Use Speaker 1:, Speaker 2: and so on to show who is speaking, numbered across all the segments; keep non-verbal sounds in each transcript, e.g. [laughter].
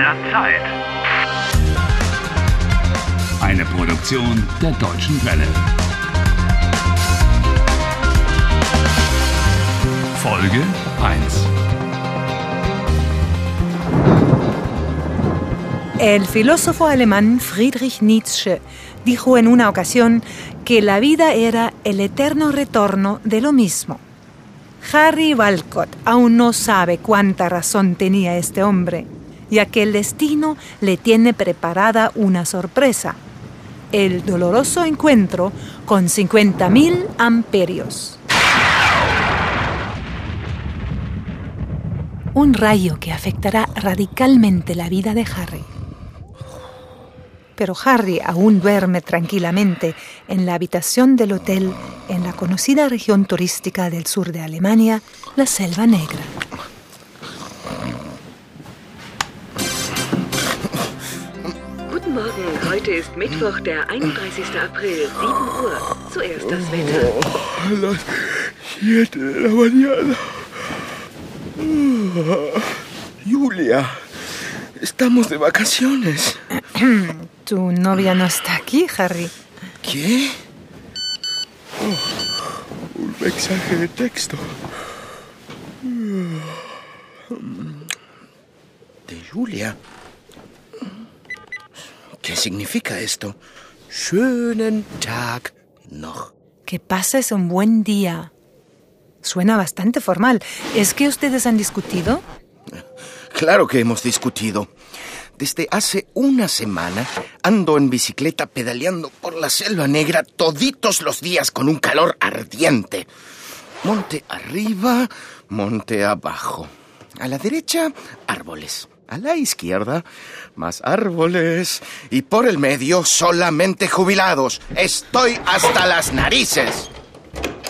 Speaker 1: der Zeit.
Speaker 2: Eine Produktion der Deutschen Welle. Folge 1.
Speaker 3: El filósofo alemán Friedrich Nietzsche dijo en una ocasión que la vida era el eterno retorno de lo mismo. Harry Walcott aún no sabe cuánta razón tenía este hombre, ya que el destino le tiene preparada una sorpresa, el doloroso encuentro con 50.000 amperios. Un rayo que afectará radicalmente la vida de Harry. Pero Harry aún duerme tranquilamente en la habitación del hotel en la conocida región turística del sur de Alemania, la Selva Negra.
Speaker 4: Guten Morgen, heute ist Mittwoch, der 31. April, 7 Uhr. Zuerst das Wetter.
Speaker 5: A las 7 de la mañana. Ah, Julia, estamos de vacaciones.
Speaker 3: Tu novia no está aquí, Harry.
Speaker 5: ¿Qué? Oh, un mensaje de texto. De Julia. ¿Qué significa esto? Schönen Tag noch.
Speaker 3: Que pases un buen día. Suena bastante formal. ¿Es que ustedes han discutido?
Speaker 5: Claro que hemos discutido. Desde hace una semana ando en bicicleta pedaleando por la selva negra toditos los días con un calor ardiente. Monte arriba, monte abajo. A la derecha, árboles. A la izquierda, más árboles. Y por el medio, solamente jubilados. Estoy hasta las narices.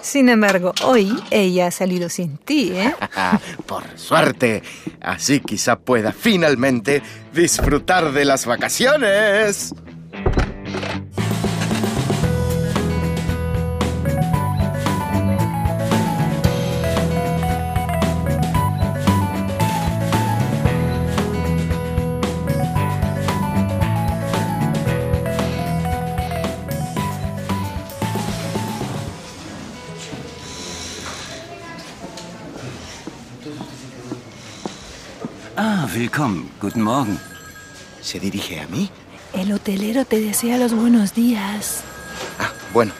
Speaker 3: Sin embargo, hoy ella ha salido sin ti, ¿eh? [laughs]
Speaker 5: Por suerte. Así quizá pueda finalmente disfrutar de las vacaciones.
Speaker 6: Ah, willkommen. Guten Morgen.
Speaker 5: ¿Se dirige a mí?
Speaker 3: El hotelero te desea los buenos días.
Speaker 5: Ah, bueno.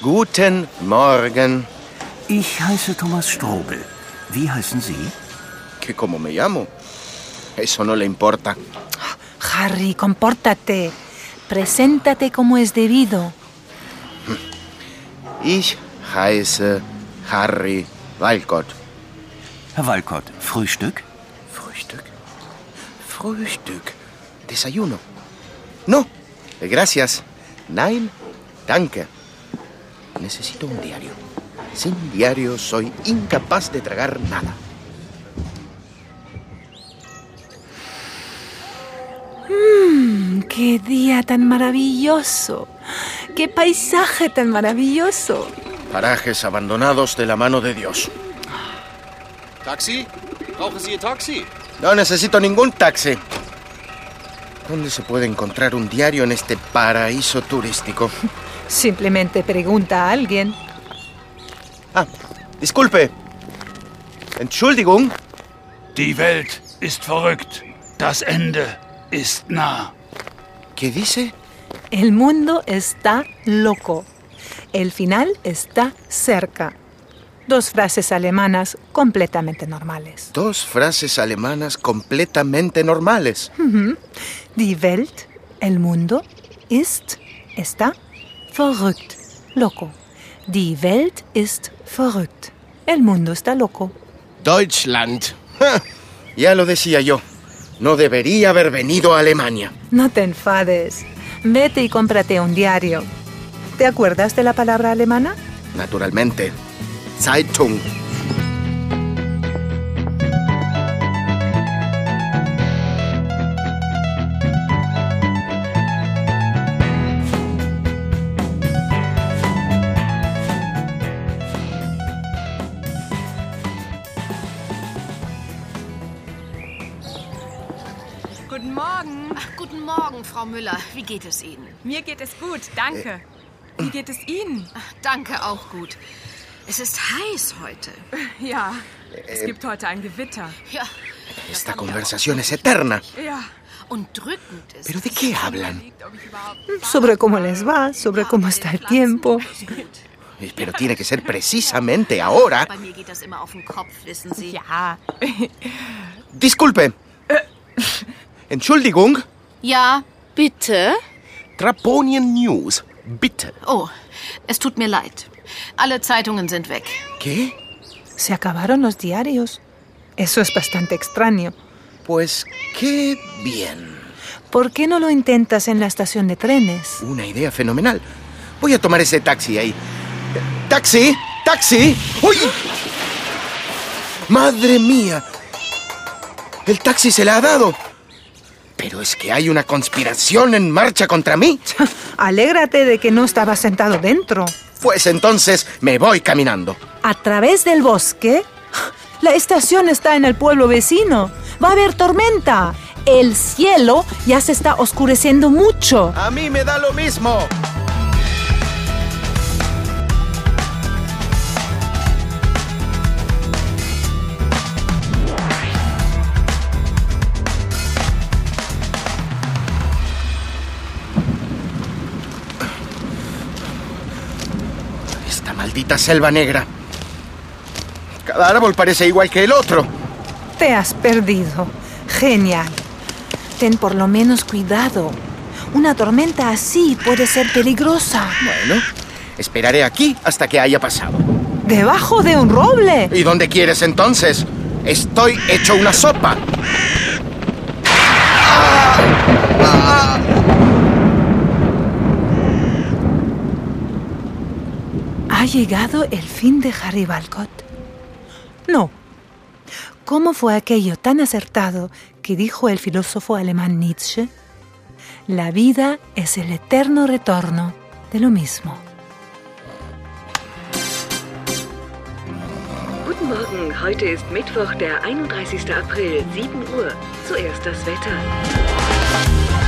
Speaker 5: Guten Morgen.
Speaker 6: Ich heiße Thomas Strobel. Wie heißen Sie?
Speaker 5: ¿Que cómo me llamo? Eso no le importa.
Speaker 3: Harry, compórtate. Preséntate como es debido.
Speaker 5: Ich heiße Harry Walcott.
Speaker 6: Herr Walcott? Frühstück.
Speaker 5: Frühstück. Desayuno. No. Gracias. Nein. Danke. Necesito un diario. Sin diario soy incapaz de tragar nada.
Speaker 3: ¡Qué día tan maravilloso! ¡Qué paisaje tan maravilloso!
Speaker 5: Parajes abandonados de la mano de Dios.
Speaker 7: Taxi? Brauchen Sie Taxi?
Speaker 5: No necesito ningún taxi. ¿Dónde se puede encontrar un diario en este paraíso turístico? [laughs]
Speaker 3: Simplemente pregunta a alguien.
Speaker 5: Ah, disculpe. Entschuldigung.
Speaker 2: Die Welt ist verrückt. Das Ende ist nah.
Speaker 5: ¿Qué dice?
Speaker 3: El mundo está loco. El final está cerca. Dos frases alemanas completamente normales.
Speaker 5: Dos frases alemanas completamente normales.
Speaker 3: Die Welt, el mundo, ist, está, verrückt, loco. Die Welt ist verrückt. El mundo está loco.
Speaker 5: Deutschland. Ja, ya lo decía yo. No debería haber venido a Alemania.
Speaker 3: No te enfades. Vete y cómprate un diario. ¿Te acuerdas de la palabra alemana?
Speaker 5: Naturalmente. Zeitung.
Speaker 1: Guten Morgen.
Speaker 8: Ach, guten Morgen, Frau Müller. Wie geht es Ihnen?
Speaker 1: Mir geht es gut, danke. Äh. Wie geht es Ihnen?
Speaker 8: Ach, danke, auch gut. Es ist heiß heute.
Speaker 1: Ja, es gibt heute ein Gewitter.
Speaker 8: Ja.
Speaker 5: Esta conversación es eterna.
Speaker 1: Ja.
Speaker 8: Und drückend ist
Speaker 5: ¿Pero de qué hablan?
Speaker 3: Sobre cómo les va, sobre cómo está el tiempo.
Speaker 5: Pero tiene que ser precisamente ahora.
Speaker 8: Bei mir geht das immer auf den Kopf, wissen Sie.
Speaker 1: Ja.
Speaker 5: Disculpe. Entschuldigung.
Speaker 8: Ja, bitte?
Speaker 7: Traponien News. Bitte.
Speaker 8: Oh, es tut mir leid. Alle Zeitungen sind weg.
Speaker 5: ¿Qué?
Speaker 3: Se acabaron los diarios. Eso es bastante extraño.
Speaker 5: Pues qué bien.
Speaker 3: ¿Por qué no lo intentas en la estación de trenes?
Speaker 5: Una idea fenomenal. Voy a tomar ese taxi ahí. ¡Taxi! ¡Taxi! ¡Uy! ¡Madre mía! El taxi se la ha dado. Pero es que hay una conspiración en marcha contra mí. [laughs]
Speaker 3: Alégrate de que no estabas sentado dentro.
Speaker 5: Pues entonces me voy caminando.
Speaker 3: ¿A través del bosque? La estación está en el pueblo vecino. Va a haber tormenta. El cielo ya se está oscureciendo mucho.
Speaker 5: A mí me da lo mismo. Maldita selva negra. Cada árbol parece igual que el otro.
Speaker 3: Te has perdido. Genial. Ten por lo menos cuidado. Una tormenta así puede ser peligrosa.
Speaker 5: Bueno, esperaré aquí hasta que haya pasado.
Speaker 3: Debajo de un roble.
Speaker 5: ¿Y dónde quieres entonces? Estoy hecho una sopa.
Speaker 3: Llegado el fin de Harry Balcott? No. ¿Cómo fue aquello tan acertado que dijo el filósofo alemán Nietzsche? La vida es el eterno retorno de lo mismo.
Speaker 4: Guten Morgen, heute ist Mittwoch, der 31. April, 7 Uhr. Zuerst das Wetter.